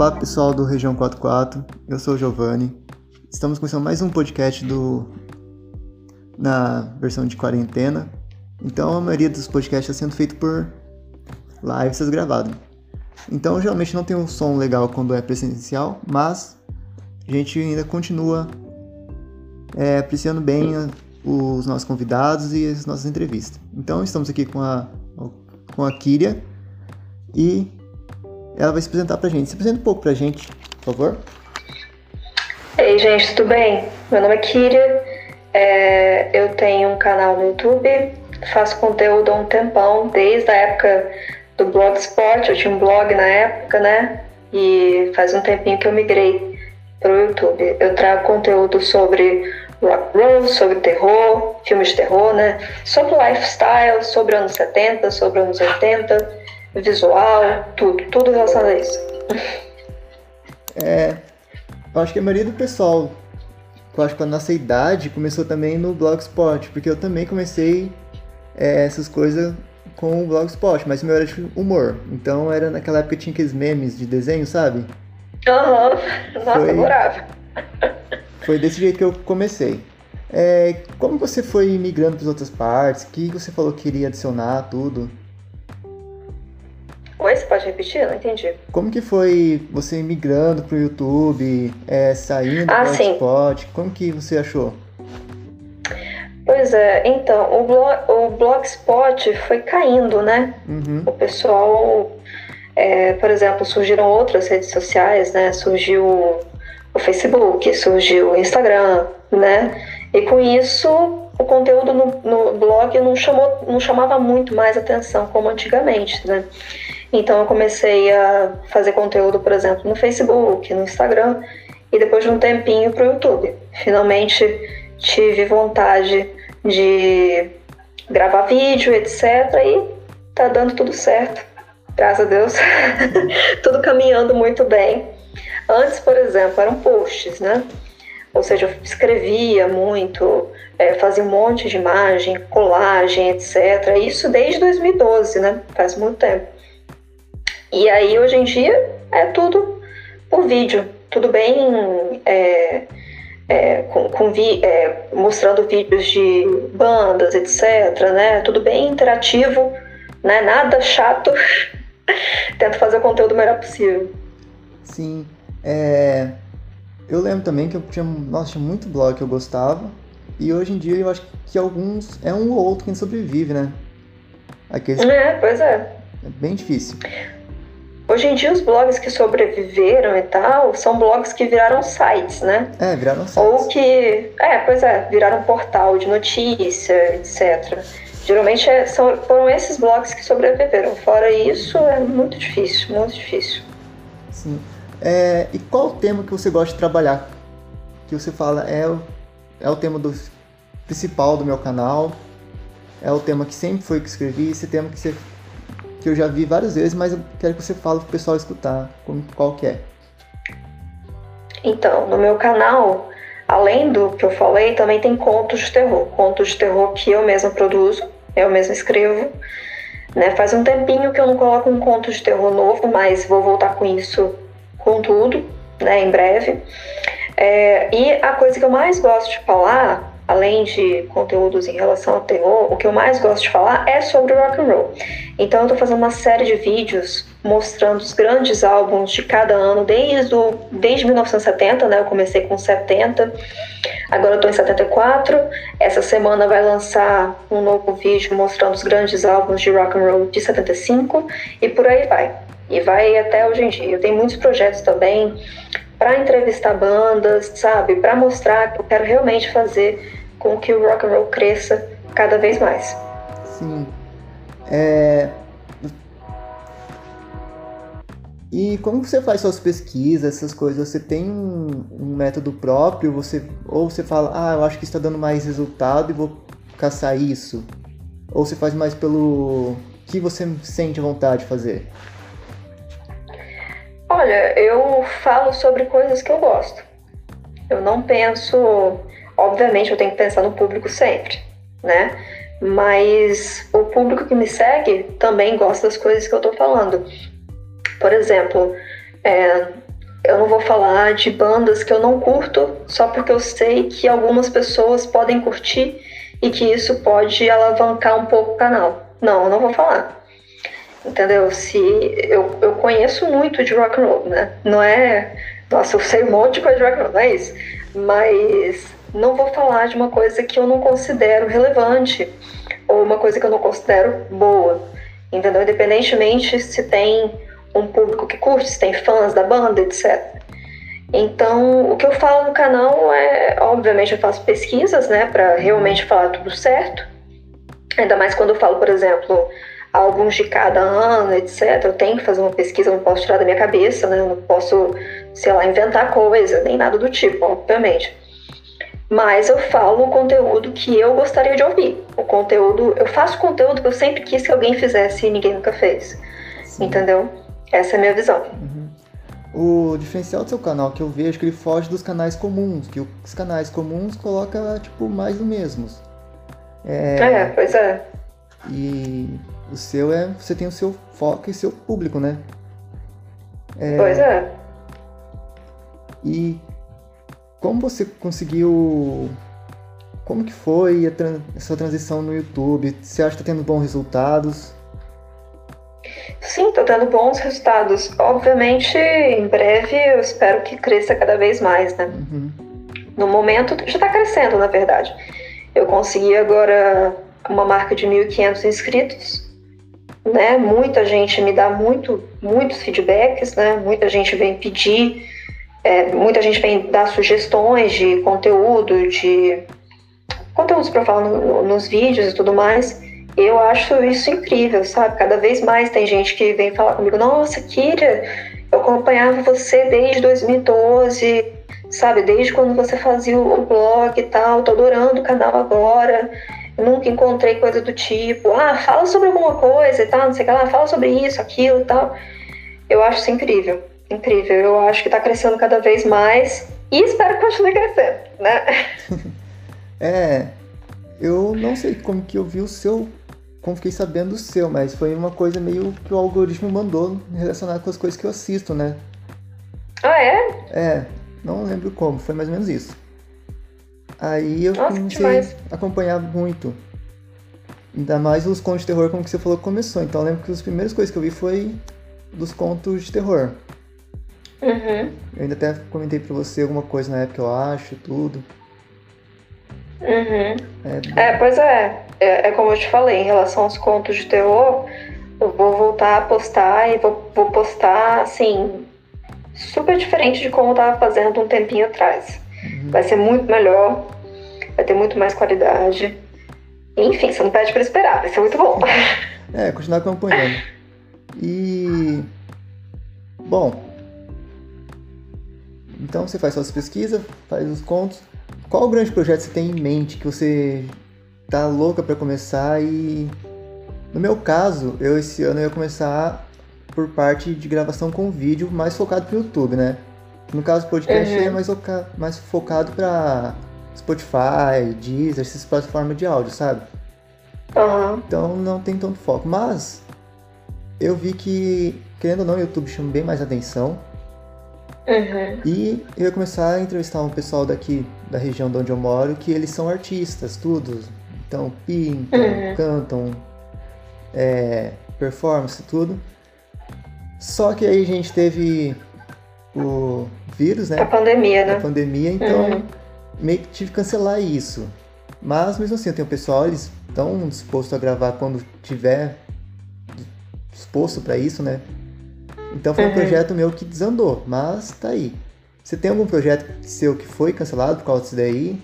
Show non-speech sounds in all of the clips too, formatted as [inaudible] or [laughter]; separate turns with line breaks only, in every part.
Olá pessoal do Região 44, eu sou o Giovanni. Estamos começando mais um podcast do na versão de quarentena. Então a maioria dos podcasts está sendo feito por lives gravadas. Então geralmente não tem um som legal quando é presencial, mas a gente ainda continua é, apreciando bem os nossos convidados e as nossas entrevistas. Então estamos aqui com a com a Kíria e ela vai se apresentar pra gente. Se apresenta um pouco pra gente, por favor.
Ei, gente, tudo bem? Meu nome é Kíria, é, eu tenho um canal no YouTube, faço conteúdo há um tempão, desde a época do Blogspot, eu tinha um blog na época, né? E faz um tempinho que eu migrei para o YouTube. Eu trago conteúdo sobre rock roll, sobre terror, filmes de terror, né? Sobre lifestyle, sobre anos 70, sobre anos 80, visual, tudo, tudo relacionado a isso.
É, eu acho que a maioria do pessoal, eu acho que a nossa idade começou também no Blogspot, porque eu também comecei é, essas coisas com o Blogspot, mas o meu era de humor. Então era naquela época que tinha aqueles memes de desenho, sabe?
Aham, uhum. nossa, foi, adorava.
Foi desse jeito que eu comecei. É, como você foi migrando para as outras partes? O que você falou que queria adicionar, tudo?
Oi, você pode repetir? Não entendi.
Como que foi você migrando pro YouTube, é, saindo ah, do Blogspot? Como que você achou?
Pois é, então, o, blog, o Blogspot foi caindo, né? Uhum. O pessoal, é, por exemplo, surgiram outras redes sociais, né? Surgiu o Facebook, surgiu o Instagram, né? E com isso, o conteúdo no, no blog não, chamou, não chamava muito mais atenção como antigamente, né? Então eu comecei a fazer conteúdo, por exemplo, no Facebook, no Instagram e depois de um tempinho para o YouTube. Finalmente tive vontade de gravar vídeo, etc. E tá dando tudo certo, graças a Deus. [laughs] tudo caminhando muito bem. Antes, por exemplo, eram posts, né? Ou seja, eu escrevia muito, é, fazia um monte de imagem, colagem, etc. Isso desde 2012, né? Faz muito tempo. E aí, hoje em dia, é tudo por vídeo, tudo bem é, é, com, com vi, é, mostrando vídeos de bandas, etc. Né? Tudo bem interativo, né? nada chato. [laughs] Tento fazer o conteúdo o melhor possível.
Sim. É... Eu lembro também que eu tinha, nossa, tinha muito blog que eu gostava. E hoje em dia eu acho que alguns. É um ou outro que sobrevive, né?
Aqueles... É, pois é.
É bem difícil.
Hoje em dia, os blogs que sobreviveram e tal são blogs que viraram sites, né?
É, viraram sites.
Ou que, é, pois é, viraram portal de notícia, etc. Geralmente é, são, foram esses blogs que sobreviveram. Fora isso, é muito difícil, muito difícil.
Sim. É, e qual o tema que você gosta de trabalhar? Que você fala, é, o, é o tema do, principal do meu canal, é o tema que sempre foi que escrevi, esse tema que você que eu já vi várias vezes, mas eu quero que você fale pro pessoal escutar como, qual que é.
Então, no meu canal, além do que eu falei, também tem contos de terror. Contos de terror que eu mesma produzo, eu mesma escrevo. Né? Faz um tempinho que eu não coloco um conto de terror novo, mas vou voltar com isso com tudo, né, em breve. É, e a coisa que eu mais gosto de falar além de conteúdos em relação ao terror, o que eu mais gosto de falar é sobre rock and roll. Então eu estou fazendo uma série de vídeos mostrando os grandes álbuns de cada ano desde o, desde 1970, né? Eu comecei com 70, agora eu estou em 74. Essa semana vai lançar um novo vídeo mostrando os grandes álbuns de rock and roll de 75 e por aí vai. E vai até hoje em dia. Eu tenho muitos projetos também para entrevistar bandas, sabe? Para mostrar que eu quero realmente fazer com que o rock and roll cresça cada vez mais.
Sim. É... E como você faz suas pesquisas, essas coisas? Você tem um, um, método próprio? Você ou você fala, ah, eu acho que está dando mais resultado e vou caçar isso? Ou você faz mais pelo que você sente vontade de fazer?
Olha, eu falo sobre coisas que eu gosto. Eu não penso Obviamente eu tenho que pensar no público sempre, né? Mas o público que me segue também gosta das coisas que eu tô falando. Por exemplo, é, eu não vou falar de bandas que eu não curto só porque eu sei que algumas pessoas podem curtir e que isso pode alavancar um pouco o canal. Não, eu não vou falar. Entendeu? Se eu, eu conheço muito de rock and roll, né? Não é, nossa, eu sei um monte de coisa de rock and roll, não é isso. Mas não vou falar de uma coisa que eu não considero relevante ou uma coisa que eu não considero boa. Entendeu? Independentemente se tem um público que curte, se tem fãs da banda, etc. Então, o que eu falo no canal é, obviamente, eu faço pesquisas, né, para realmente falar tudo certo. Ainda mais quando eu falo, por exemplo, álbuns de cada ano, etc. Eu tenho que fazer uma pesquisa, não posso tirar da minha cabeça, né? Eu não posso, sei lá, inventar coisa, nem nada do tipo, obviamente. Mas eu falo o conteúdo que eu gostaria de ouvir. O conteúdo, eu faço conteúdo que eu sempre quis que alguém fizesse e ninguém nunca fez. Sim. Entendeu? Essa é a minha visão.
Uhum. O diferencial do seu canal que eu vejo que ele foge dos canais comuns, que os canais comuns coloca tipo mais do mesmo.
É, é, pois é.
E o seu é. Você tem o seu foco e seu público, né?
É, pois é.
E como você conseguiu. Como que foi a essa transição no YouTube? Você acha que está tendo bons resultados?
Sim, estou tendo bons resultados. Obviamente, em breve, eu espero que cresça cada vez mais, né? Uhum. No momento, já está crescendo, na verdade. Eu consegui agora uma marca de 1.500 inscritos, né? Muita gente me dá muito, muitos feedbacks, né? Muita gente vem pedir, é, muita gente vem dar sugestões de conteúdo, de conteúdos para falar no, nos vídeos e tudo mais. Eu acho isso incrível, sabe? Cada vez mais tem gente que vem falar comigo: Nossa, Kira, eu acompanhava você desde 2012, sabe? Desde quando você fazia o blog e tal, tô adorando o canal agora nunca encontrei coisa do tipo, ah, fala sobre alguma coisa e tal, não sei o que lá, fala sobre isso, aquilo e tal. Eu acho isso incrível, incrível. Eu acho que está crescendo cada vez mais e espero que continue crescendo, né? [laughs]
é, eu não sei como que eu vi o seu, como fiquei sabendo do seu, mas foi uma coisa meio que o algoritmo mandou relacionado com as coisas que eu assisto, né?
Ah, é?
É, não lembro como, foi mais ou menos isso. Aí eu Nossa, comecei a acompanhar muito. Ainda mais os contos de terror, como que você falou que começou. Então eu lembro que as primeiras coisas que eu vi foi dos contos de terror.
Uhum.
Eu ainda até comentei pra você alguma coisa na época, eu acho, tudo.
Uhum. É, é, pois é. é. é. como eu te falei, em relação aos contos de terror, eu vou voltar a postar e vou, vou postar, assim, super diferente de como eu tava fazendo um tempinho atrás. Vai ser muito melhor, vai ter muito mais qualidade. Enfim, você não pede para esperar, vai ser muito bom. [laughs]
É, continuar acompanhando. E. Bom. Então você faz suas pesquisas, faz os contos. Qual o grande projeto você tem em mente que você tá louca para começar e. No meu caso, eu esse ano ia começar por parte de gravação com vídeo mais focado pro YouTube, né? No caso, o podcast uhum. é mais, mais focado para Spotify, Deezer, essas plataformas de áudio, sabe?
Uhum.
Então não tem tanto foco. Mas eu vi que, querendo ou não, o YouTube chama bem mais atenção.
Uhum.
E eu ia começar a entrevistar um pessoal daqui, da região de onde eu moro, que eles são artistas, tudo. Então pintam, uhum. cantam, é, performance, tudo. Só que aí a gente teve o vírus, né?
A pandemia, né?
A pandemia, então uhum. meio que tive que cancelar isso. Mas mesmo assim, eu tenho pessoal, eles estão dispostos a gravar quando tiver disposto para isso, né? Então foi um uhum. projeto meu que desandou, mas tá aí. Você tem algum projeto seu que foi cancelado por causa disso daí?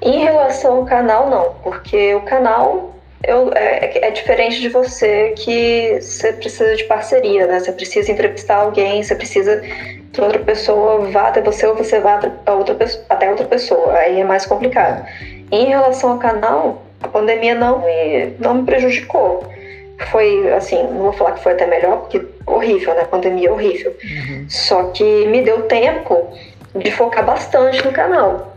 Em relação ao canal, não, porque o canal eu, é, é, diferente de você que você precisa de parceria, né? Você precisa entrevistar alguém, você precisa que outra pessoa vá até você ou você vá até outra, até outra pessoa. Aí é mais complicado. Em relação ao canal, a pandemia não me, não me prejudicou. Foi, assim, não vou falar que foi até melhor, porque horrível, né? A pandemia é horrível. Uhum. Só que me deu tempo de focar bastante no canal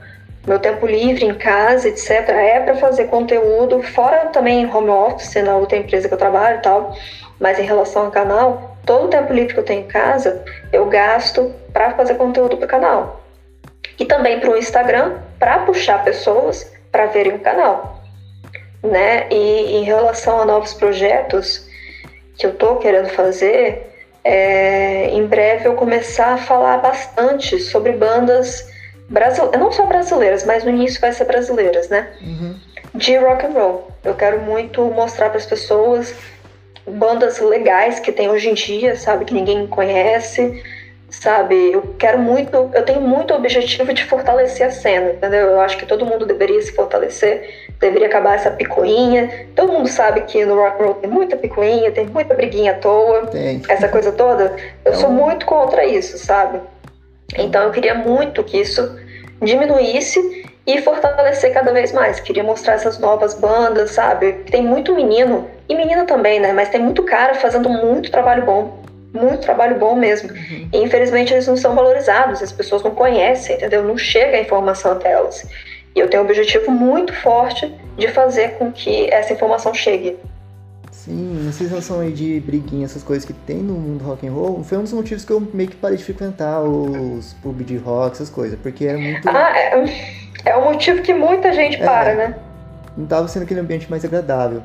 meu tempo livre em casa, etc., é para fazer conteúdo, fora também home office, na outra empresa que eu trabalho e tal. Mas em relação ao canal, todo o tempo livre que eu tenho em casa, eu gasto para fazer conteúdo para o canal. E também para o Instagram, para puxar pessoas para verem o canal. Né? E em relação a novos projetos que eu estou querendo fazer, é, em breve eu começar a falar bastante sobre bandas brasileiras, não só brasileiras, mas no início vai ser brasileiras, né? Uhum. De rock and roll. Eu quero muito mostrar para as pessoas bandas legais que tem hoje em dia, sabe, que ninguém conhece, sabe? Eu quero muito, eu tenho muito objetivo de fortalecer a cena, entendeu? Eu acho que todo mundo deveria se fortalecer, deveria acabar essa picuinha. Todo mundo sabe que no rock and roll tem muita picuinha, tem muita briguinha à toa, tem. essa coisa toda. Eu sou muito contra isso, sabe? Então eu queria muito que isso diminuísse e fortalecer cada vez mais. Queria mostrar essas novas bandas, sabe? Tem muito menino, e menina também, né? Mas tem muito cara fazendo muito trabalho bom. Muito trabalho bom mesmo. Uhum. E infelizmente eles não são valorizados, as pessoas não conhecem, entendeu? Não chega a informação até elas. E eu tenho um objetivo muito forte de fazer com que essa informação chegue.
Sim, essa sensação aí de briguinha, essas coisas que tem no mundo rock and roll, foi um dos motivos que eu meio que parei de frequentar os pub de rock, essas coisas, porque era muito...
Ah, é, é o motivo que muita gente é, para, né?
Não tava sendo aquele ambiente mais agradável.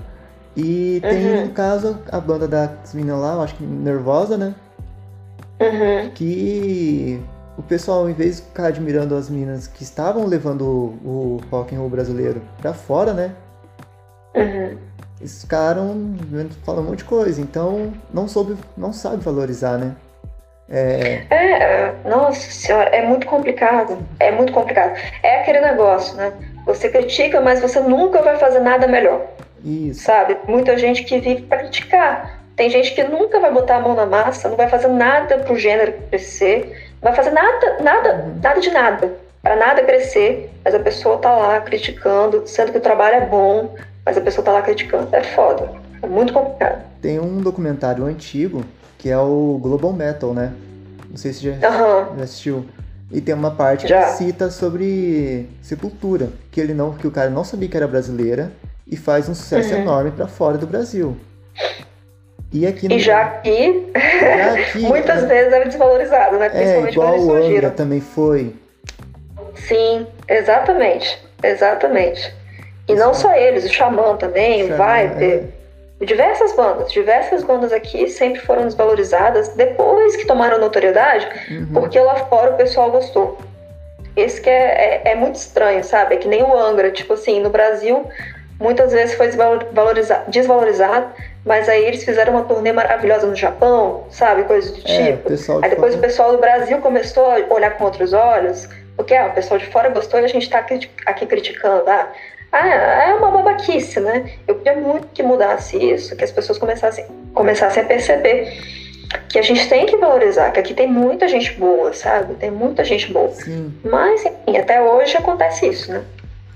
E tem, uhum. no caso, a banda das meninas lá, eu acho que Nervosa, né?
Uhum.
Que o pessoal, em vez de ficar admirando as meninas que estavam levando o, o rock and roll brasileiro pra fora, né?
Uhum.
Eles ficaram falando um monte de coisa, então não soube, não sabe valorizar, né?
É... é, nossa senhora, é muito complicado. É muito complicado. É aquele negócio, né? Você critica, mas você nunca vai fazer nada melhor.
Isso.
Sabe? Muita gente que vive para criticar. Tem gente que nunca vai botar a mão na massa, não vai fazer nada pro gênero crescer, não vai fazer nada, nada, uhum. nada de nada, para nada crescer, mas a pessoa tá lá criticando, sendo que o trabalho é bom, mas a pessoa tá lá criticando. É foda. É muito complicado.
Tem um documentário antigo que é o Global Metal, né? Não sei se já,
uhum.
já assistiu. E tem uma parte já. que cita sobre Sepultura, que ele não, que o cara não sabia que era brasileira e faz um sucesso uhum. enorme para fora do Brasil.
E aqui no... E já aqui, já [laughs] aqui muitas é... vezes era desvalorizado, né? É,
Principalmente é, igual quando eles o Angra também foi.
Sim, exatamente, exatamente. E não só eles, o Xamã também, Xamã, o Viper. É. Diversas bandas, diversas bandas aqui sempre foram desvalorizadas depois que tomaram notoriedade, uhum. porque lá fora o pessoal gostou. Esse que é, é, é, muito estranho, sabe? É que nem o Angra, tipo assim, no Brasil muitas vezes foi desvalorizado, mas aí eles fizeram uma turnê maravilhosa no Japão, sabe? Coisa do
é,
tipo. aí depois fora... o pessoal do Brasil começou a olhar com outros olhos, porque ah, o pessoal de fora gostou e a gente está aqui criticando. Ah, ah, é uma babaquice, né? Eu queria muito que mudasse isso, que as pessoas começassem, começassem a perceber que a gente tem que valorizar, que aqui tem muita gente boa, sabe? Tem muita gente boa.
Sim.
Mas, enfim, até hoje acontece isso, né?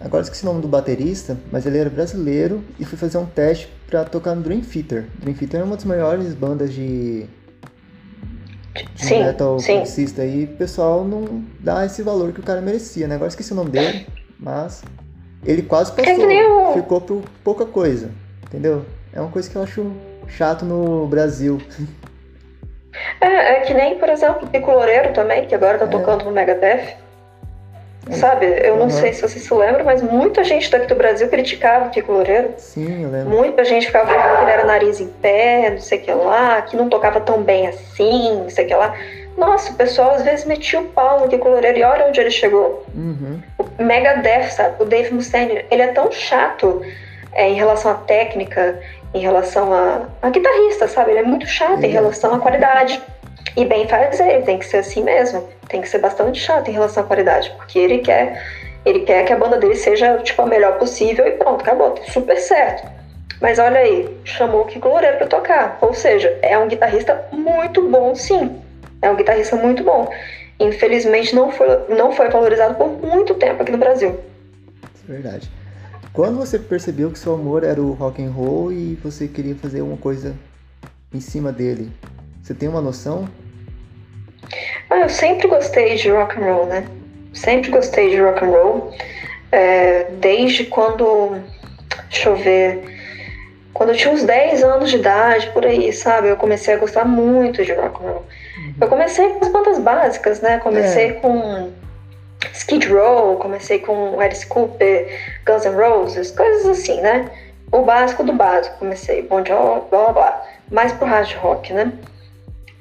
Agora esqueci o nome do baterista, mas ele era brasileiro e foi fazer um teste para tocar no Dream Theater. Dream Theater é uma das maiores bandas de, de
sim,
metal
sim.
aí. O pessoal não dá esse valor que o cara merecia, né? Agora esqueci o nome dele, mas ele quase passou, é ficou por pouca coisa, entendeu? É uma coisa que eu acho chato no Brasil.
É, é que nem, por exemplo, o Pico Loureiro também, que agora tá é. tocando no Megadeth. É. Sabe, eu não uhum. sei se você se lembra, mas muita gente daqui do Brasil criticava o Kiko Loureiro.
Sim, eu lembro.
Muita gente ficava falando que ele era nariz em pé, não sei o que lá, que não tocava tão bem assim, não sei o que lá. Nossa, o pessoal às vezes metia o pau no Kiko Loureiro e olha onde ele chegou.
Uhum.
O Megadeth, sabe? O Dave Mustaine, ele é tão chato é, em relação à técnica, em relação a, a guitarrista, sabe? Ele é muito chato em relação à qualidade. E bem fazer, ele tem que ser assim mesmo. Tem que ser bastante chato em relação à qualidade, porque ele quer, ele quer que a banda dele seja tipo a melhor possível e pronto, acabou, tá super certo. Mas olha aí, chamou o Kiko Loureiro pra tocar. Ou seja, é um guitarrista muito bom, sim. É um guitarrista muito bom. Infelizmente não foi, não foi valorizado por muito tempo aqui no Brasil.
É verdade. Quando você percebeu que seu amor era o rock and roll e você queria fazer uma coisa em cima dele, você tem uma noção?
Ah, eu sempre gostei de rock and roll, né? Sempre gostei de rock and roll. É, desde quando, deixa eu ver, quando eu tinha uns 10 anos de idade, por aí, sabe? Eu comecei a gostar muito de rock and roll. Uhum. Eu comecei com as bandas básicas, né? Comecei é. com Skid Row, comecei com Alice Cooper, Guns N' Roses, coisas assim, né? O básico do básico. Comecei Bon Jovi, blá blá blá. Mais pro hard rock, né?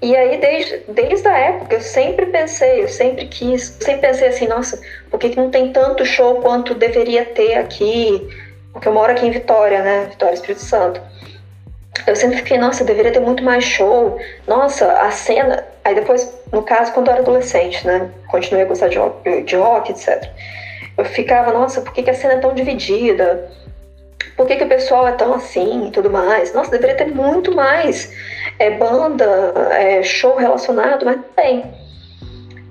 E aí, desde, desde a época, eu sempre pensei, eu sempre quis, sempre pensei assim, nossa, por que, que não tem tanto show quanto deveria ter aqui? Porque eu moro aqui em Vitória, né? Vitória, Espírito Santo. Eu sempre fiquei, nossa, deveria ter muito mais show. Nossa, a cena. Aí depois, no caso, quando eu era adolescente, né? Continuei a gostar de rock, de rock etc. Eu ficava, nossa, por que, que a cena é tão dividida? Por que, que o pessoal é tão assim e tudo mais? Nossa, deveria ter muito mais é, banda, é, show relacionado, mas tem.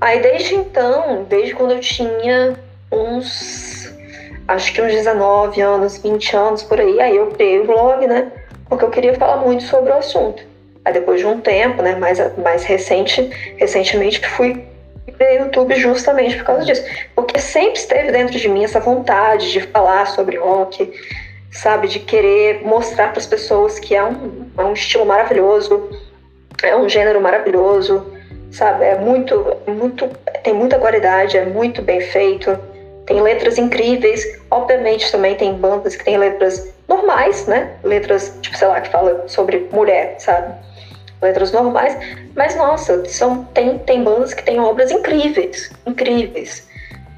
Aí desde então, desde quando eu tinha uns, acho que uns 19 anos, 20 anos por aí, aí eu criei o blog, né? Porque eu queria falar muito sobre o assunto. Aí depois de um tempo, né, mais, mais recente, recentemente fui para YouTube justamente por causa disso. Porque sempre esteve dentro de mim essa vontade de falar sobre rock, sabe? De querer mostrar para as pessoas que é um, é um estilo maravilhoso, é um gênero maravilhoso, sabe? É muito, muito, tem muita qualidade, é muito bem feito, tem letras incríveis. Obviamente também tem bandas que têm letras normais, né? Letras, tipo, sei lá, que fala sobre mulher, sabe? Letras normais, mas nossa, são, tem, tem bandas que têm obras incríveis, incríveis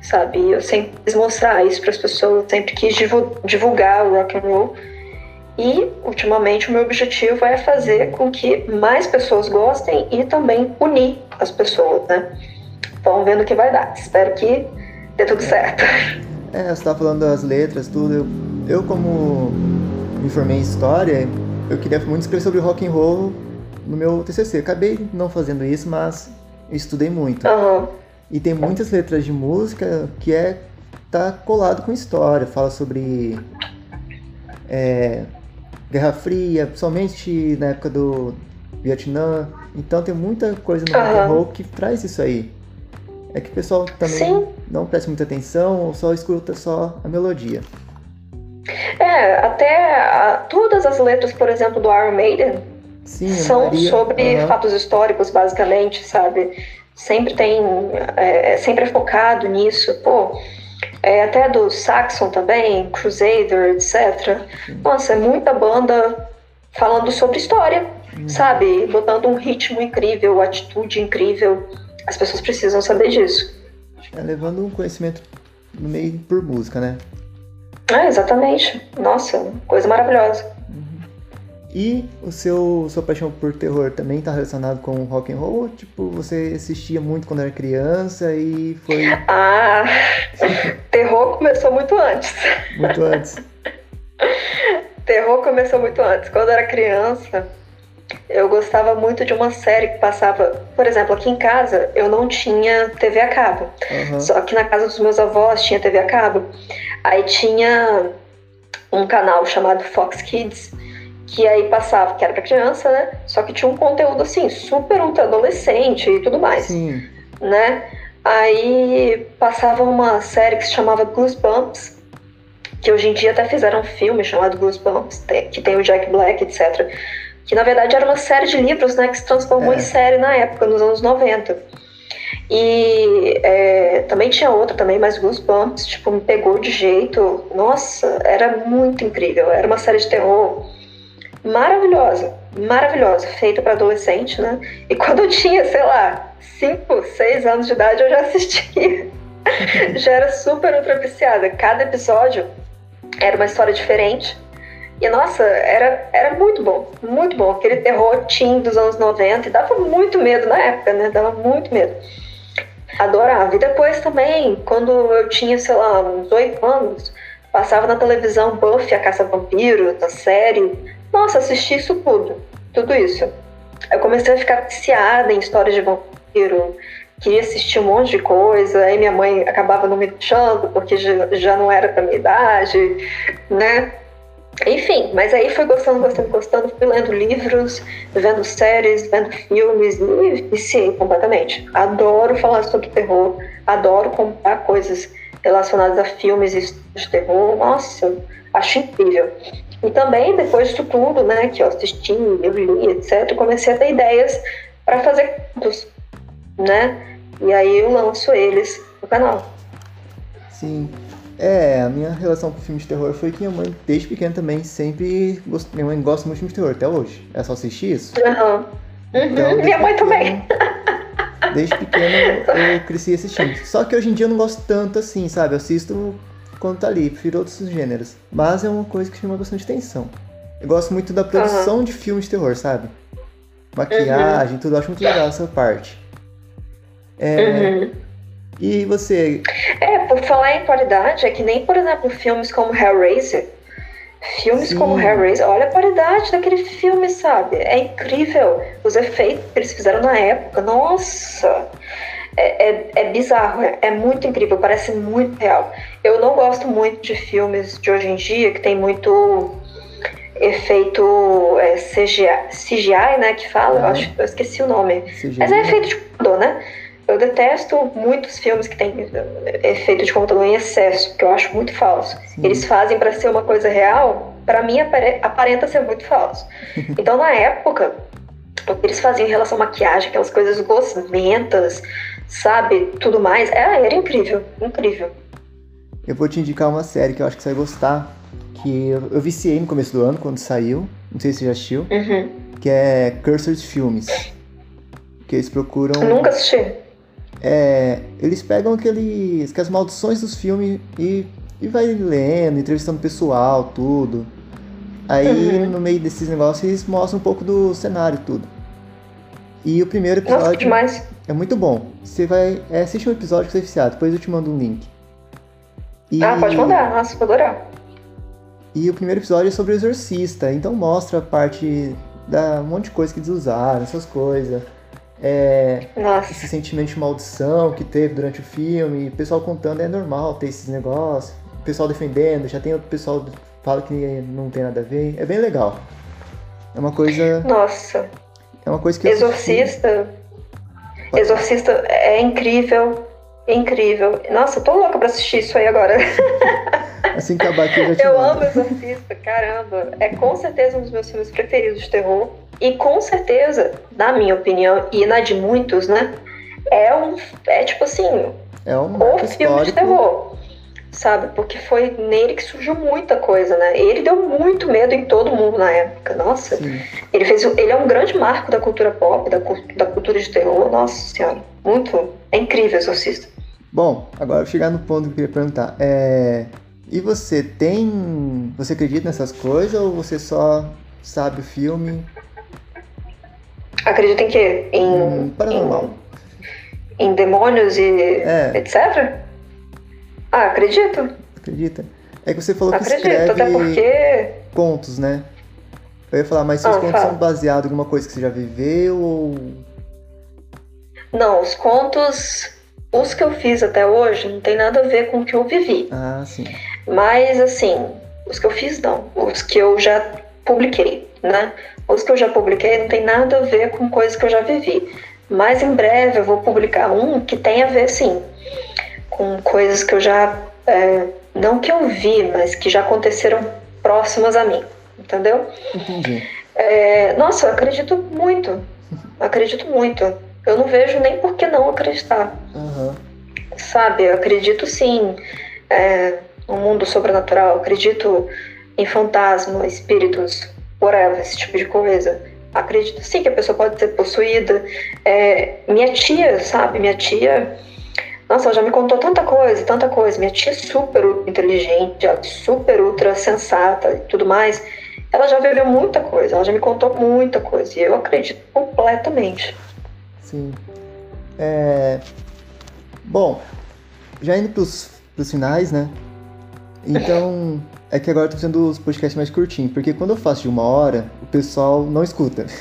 sabe? Eu sempre quis mostrar isso para as pessoas, sempre quis divulgar o rock and roll. E ultimamente o meu objetivo é fazer com que mais pessoas gostem e também unir as pessoas, né? Vamos vendo o que vai dar. Espero que dê tudo certo.
É, você estava falando das letras, tudo. Eu, eu como me formei em história, eu queria muito escrever sobre rock and roll no meu TCC. Acabei não fazendo isso, mas estudei muito.
Uhum.
E tem muitas letras de música que é tá colado com história, fala sobre é, Guerra Fria, principalmente na época do Vietnã. Então tem muita coisa no rock and roll que traz isso aí. É que o pessoal também Sim. não presta muita atenção ou só escuta só a melodia.
É, até a, todas as letras, por exemplo, do Iron Maiden Sim, são Maria, sobre uhum. fatos históricos, basicamente, sabe? sempre tem, é, é, sempre é focado nisso, pô, é, até do Saxon também, Crusader, etc. Nossa, é muita banda falando sobre história, uhum. sabe? Botando um ritmo incrível, atitude incrível. As pessoas precisam saber disso.
É, levando um conhecimento no meio por música, né?
É, exatamente. Nossa, coisa maravilhosa.
E o seu sua paixão por terror também está relacionado com rock and roll? Tipo, você assistia muito quando era criança e foi
Ah, [laughs] terror começou muito antes.
Muito antes. [laughs]
terror começou muito antes. Quando eu era criança, eu gostava muito de uma série que passava, por exemplo, aqui em casa eu não tinha TV a cabo. Uhum. Só que na casa dos meus avós tinha TV a cabo. Aí tinha um canal chamado Fox Kids que aí passava, que era pra criança, né? Só que tinha um conteúdo assim, super ultra adolescente e tudo mais. Sim. Né? Aí passava uma série que se chamava Goosebumps, que hoje em dia até fizeram um filme chamado Goosebumps, que tem o Jack Black, etc. Que na verdade era uma série de livros, né? Que se transformou é. em série na época, nos anos 90. E é, também tinha outra também, mas Goosebumps, tipo, me pegou de jeito. Nossa, era muito incrível. Era uma série de terror maravilhosa, maravilhosa, feita para adolescente, né? E quando eu tinha, sei lá, 5, 6 anos de idade, eu já assistia. [laughs] já era super ultra viciada. Cada episódio era uma história diferente. E nossa, era, era muito bom, muito bom. Aquele terror teen dos anos 90 e dava muito medo na época, né? Dava muito medo. Adorava. E depois também, quando eu tinha, sei lá, uns 8 anos, passava na televisão Buffy, a Caça-Vampiro, a série. Nossa, assisti isso tudo, tudo isso. Eu comecei a ficar viciada em histórias de vampiro, queria assistir um monte de coisa, aí minha mãe acabava não me deixando porque já não era pra minha idade, né? Enfim, mas aí foi gostando, gostando, gostando, fui lendo livros, vendo séries, vendo filmes e viciei completamente. Adoro falar sobre terror, adoro comprar coisas relacionadas a filmes de terror, nossa, acho incrível. E também, depois disso tudo, né, que eu assisti, eu li, etc., comecei a ter ideias para fazer contos, né? E aí eu lanço eles no canal.
Sim. É, a minha relação com filmes de terror foi que minha mãe, desde pequena também, sempre. Gost... Minha mãe gosta muito de filmes de terror, até hoje. É só assistir isso?
Uhum. Uhum. Então, minha mãe também.
Desde pequeno eu [laughs] cresci assistindo. Só que hoje em dia eu não gosto tanto assim, sabe? Eu assisto quando tá ali, prefiro outros gêneros. Mas é uma coisa que chama bastante atenção. Eu gosto muito da produção uhum. de filmes de terror, sabe? Maquiagem, uhum. tudo, eu acho muito legal essa parte. É... Uhum. E você?
É, por falar em qualidade, é que nem, por exemplo, filmes como Hellraiser. Filmes Sim. como Hellraiser, olha a qualidade daquele filme, sabe? É incrível. Os efeitos que eles fizeram na época, nossa! É, é, é, bizarro, é, é, muito incrível, parece muito real. Eu não gosto muito de filmes de hoje em dia que tem muito efeito é, CGI, CGI, né, que fala, eu, acho, eu esqueci o nome. CGI. Mas é efeito de computador, né? Eu detesto muitos filmes que têm efeito de computador em excesso, porque eu acho muito falso. Sim. Eles fazem para ser uma coisa real, para mim aparenta ser muito falso. [laughs] então, na época, o que eles faziam em relação à maquiagem, aquelas coisas gosmentas, sabe, tudo mais, era, era incrível, incrível.
Eu vou te indicar uma série que eu acho que você vai gostar, que eu, eu viciei no começo do ano, quando saiu, não sei se você já assistiu,
uhum.
que é Cursed Filmes. Que eles procuram...
Eu nunca assisti
é, eles pegam aqueles, aquelas maldições dos filmes e, e vai lendo, entrevistando pessoal, tudo. Aí uhum. no meio desses negócios eles mostram um pouco do cenário tudo. E o primeiro episódio
Nossa,
é muito bom. Você vai. É, assiste um episódio que você é viciado, depois eu te mando um link.
E, ah, pode mandar, nossa, vou adorar.
E o primeiro episódio é sobre o exorcista, então mostra a parte da um monte de coisa que eles usaram, essas coisas é, esse sentimento de maldição que teve durante o filme, o pessoal contando, é normal ter esses negócios, o pessoal defendendo, já tem outro pessoal que fala que não tem nada a ver, é bem legal. É uma coisa.
Nossa.
É uma coisa que.
Exorcista. Exorcista é incrível. Incrível. Nossa, eu tô louca pra assistir isso aí agora. [laughs]
Assim que acabar aqui eu já te
Eu mando. amo Exorcista, caramba. É com certeza um dos meus filmes preferidos de terror. E com certeza, na minha opinião, e na de muitos, né? É um. É tipo assim.
É um
o filme de terror. Sabe? Porque foi nele que surgiu muita coisa, né? Ele deu muito medo em todo mundo na época. Nossa. Sim. Ele fez. Ele é um grande marco da cultura pop, da, da cultura de terror. Nossa senhora. Muito. É incrível, Exorcista.
Bom, agora chegar no ponto que eu queria perguntar. É. E você tem. Você acredita nessas coisas ou você só sabe o filme
Acredita em quê? Em,
paranormal.
Em, em demônios e
é.
etc? Ah, acredito.
Acredita. É que você falou que acredito, escreve
até porque...
contos, né? Eu ia falar, mas seus ah, contos fala. são baseados em alguma coisa que você já viveu ou...
Não, os contos, os que eu fiz até hoje, não tem nada a ver com o que eu vivi.
Ah, sim.
Mas, assim, os que eu fiz, não. Os que eu já publiquei, né? Os que eu já publiquei não tem nada a ver com coisas que eu já vivi. Mas em breve eu vou publicar um que tem a ver, sim, com coisas que eu já. É, não que eu vi, mas que já aconteceram próximas a mim. Entendeu?
Entendi.
É, nossa, eu acredito muito. Acredito muito. Eu não vejo nem por que não acreditar.
Uhum.
Sabe, eu acredito sim é, no mundo sobrenatural, acredito em fantasmas, espíritos, whatever, esse tipo de coisa. Acredito sim que a pessoa pode ser possuída. É, minha tia, sabe? Minha tia. Nossa, ela já me contou tanta coisa, tanta coisa. Minha tia é super inteligente, super ultra sensata e tudo mais. Ela já viveu muita coisa, ela já me contou muita coisa. E eu acredito completamente.
Sim. É... Bom, já indo pros, pros finais, né? Então, é que agora eu tô fazendo os podcasts mais curtinhos, porque quando eu faço de uma hora, o pessoal não escuta. [laughs]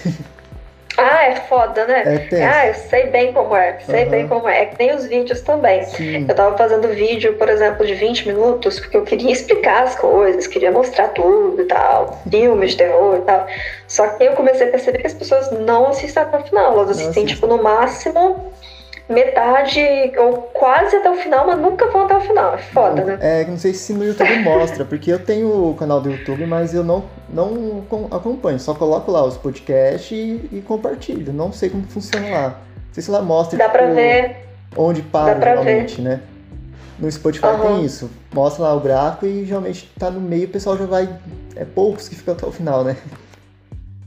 Ah, é foda, né?
É
ah, eu sei bem como é, sei uhum. bem como é. É que tem os vídeos também.
Sim.
Eu tava fazendo vídeo, por exemplo, de 20 minutos, porque eu queria explicar as coisas, queria mostrar tudo e tal, filmes de terror e tal. Só que eu comecei a perceber que as pessoas não assistem até o final, elas assistem, tipo, no máximo metade ou quase até o final, mas nunca vão até o final. É foda,
né? É, não sei se no YouTube mostra, porque eu tenho o canal do YouTube, mas eu não, não acompanho. Só coloco lá os podcasts e, e compartilho. Não sei como funciona lá. Não sei se lá mostra.
Dá tipo, pra ver.
Onde para realmente, né? No Spotify uhum. tem isso. Mostra lá o gráfico e geralmente tá no meio, o pessoal já vai. É poucos que ficam até o final, né?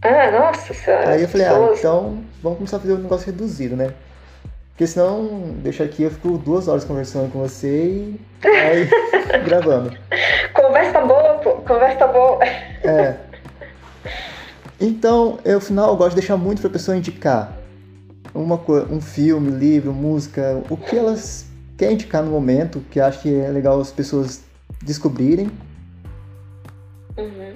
Ah, nossa senhora.
Aí eu falei, ah, então vamos começar a fazer um negócio reduzido, né? Porque senão, deixa aqui, eu fico duas horas conversando com você e aí [laughs] gravando.
Conversa boa, pô. Conversa boa.
É. Então, eu, no final, eu gosto de deixar muito pra pessoa indicar uma um filme, livro, música, o que elas querem indicar no momento, que acho que é legal as pessoas descobrirem.
Uhum.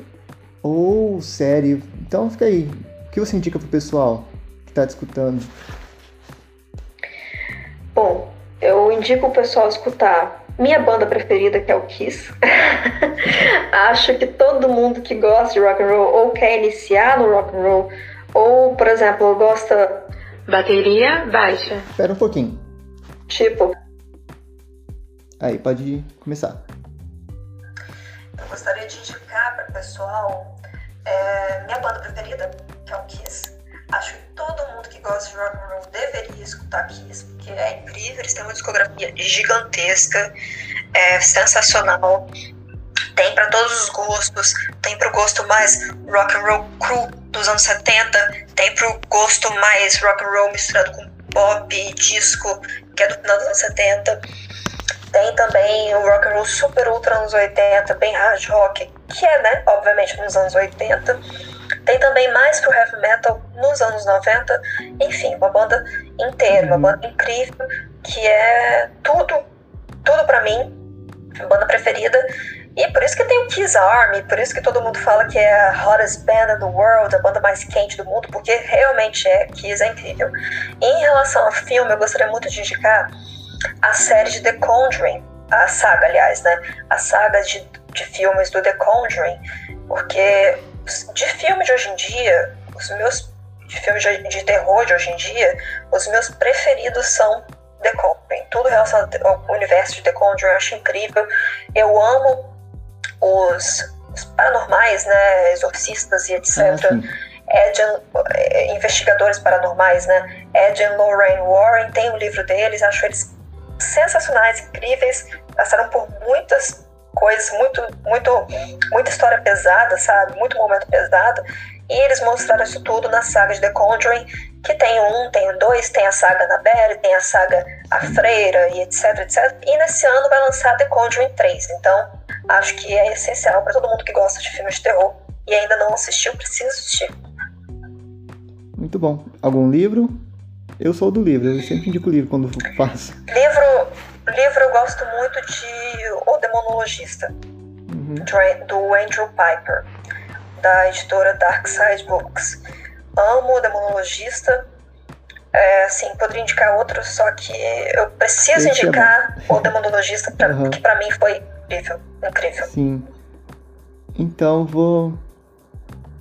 Ou série. Então fica aí. O que você indica pro pessoal que tá escutando?
Bom, eu indico o pessoal escutar minha banda preferida, que é o Kiss. [laughs] Acho que todo mundo que gosta de rock and roll ou quer iniciar no rock and roll, ou, por exemplo, gosta bateria baixa.
Espera um pouquinho.
Tipo.
Aí, pode começar.
Eu gostaria de indicar para o pessoal é, minha banda preferida, que é o Kiss. Acho que todo mundo que gosta de rock and roll deveria escutar Kiss, porque é incrível, eles têm uma discografia gigantesca, é sensacional. Tem para todos os gostos, tem pro gosto mais rock and roll cru dos anos 70, tem pro gosto mais rock and roll misturado com pop disco, que é do final dos anos 70. Tem também o rock and roll super ultra anos 80, bem hard rock, que é, né, obviamente nos anos 80 tem também mais pro heavy metal nos anos 90. Enfim, uma banda inteira, uma banda incrível, que é tudo, tudo para mim. Banda preferida. E por isso que tem o Kiss Army, por isso que todo mundo fala que é a hottest band in the world, a banda mais quente do mundo, porque realmente é, Kiss é incrível. em relação ao filme, eu gostaria muito de indicar a série de The Conjuring, a saga, aliás, né? A saga de, de filmes do The Conjuring, porque de filme de hoje em dia, os meus de filmes de, de terror de hoje em dia, os meus preferidos são The Conjuring. Tudo relacionado ao universo de The Conjuring eu acho incrível. Eu amo os, os paranormais, né, exorcistas e etc. Ah, Ed, eh, investigadores paranormais, né? Ed e Lorraine Warren, tem o um livro deles, acho eles sensacionais, incríveis, passaram por muitas coisas, muito, muito, muita história pesada, sabe? Muito momento pesado. E eles mostraram isso tudo na saga de The Conjuring, que tem um, tem dois, tem a saga Annabelle, tem a saga A Freira e etc, etc. E nesse ano vai lançar The Conjuring 3. Então, acho que é essencial para todo mundo que gosta de filmes de terror e ainda não assistiu, precisa assistir.
Muito bom. Algum livro? Eu sou do livro, eu sempre indico livro quando faço.
Livro, livro eu gosto muito de O Demonologista, uhum. do Andrew Piper, da editora Dark Side Books. Amo O Demonologista. É, assim, poderia indicar outros, só que eu preciso Esse indicar é O Demonologista, pra, uhum. que para mim foi incrível. Incrível.
Sim. Então vou.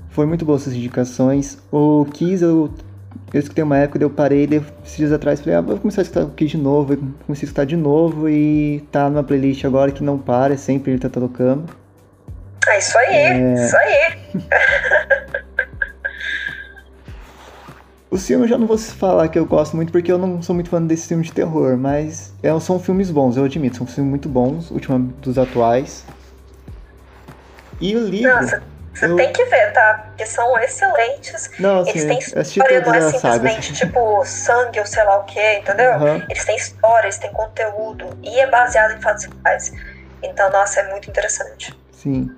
Foi muito boas essas indicações. O Kiss eu eu escutei uma época, eu parei, daí, esses dias atrás, falei, ah, vou começar a escutar aqui de novo. Eu comecei a escutar de novo e tá numa playlist agora que não para, sempre ele tá tocando.
É isso aí, é... isso aí. [laughs]
Os filmes eu já não vou falar que eu gosto muito, porque eu não sou muito fã desse filme de terror, mas é, são filmes bons, eu admito, são filmes muito bons, último dos atuais. E o livro.
Nossa, você eu... tem que ver, tá? Porque são excelentes.
Não,
Eles
sim.
têm história, não é simplesmente tipo sangue ou sei lá o que, entendeu? Uhum. Eles têm história, eles têm conteúdo. E é baseado em fatos reais. Então, nossa, é muito interessante.
Sim.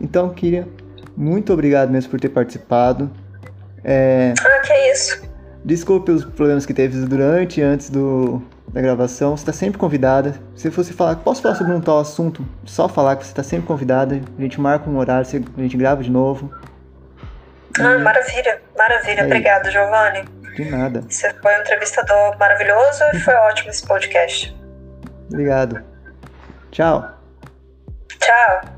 Então, Kiria, muito obrigado mesmo por ter participado. É...
Ah, que isso.
Desculpe os problemas que teve durante e antes do, da gravação. Você está sempre convidada. Se fosse falar, posso falar sobre um tal assunto? Só falar que você está sempre convidada. A gente marca um horário, a gente grava de novo.
Ah, maravilha, maravilha. É Obrigada, Giovanni.
De nada.
Você foi um entrevistador maravilhoso e foi ótimo esse podcast.
Obrigado. Tchau.
Tchau.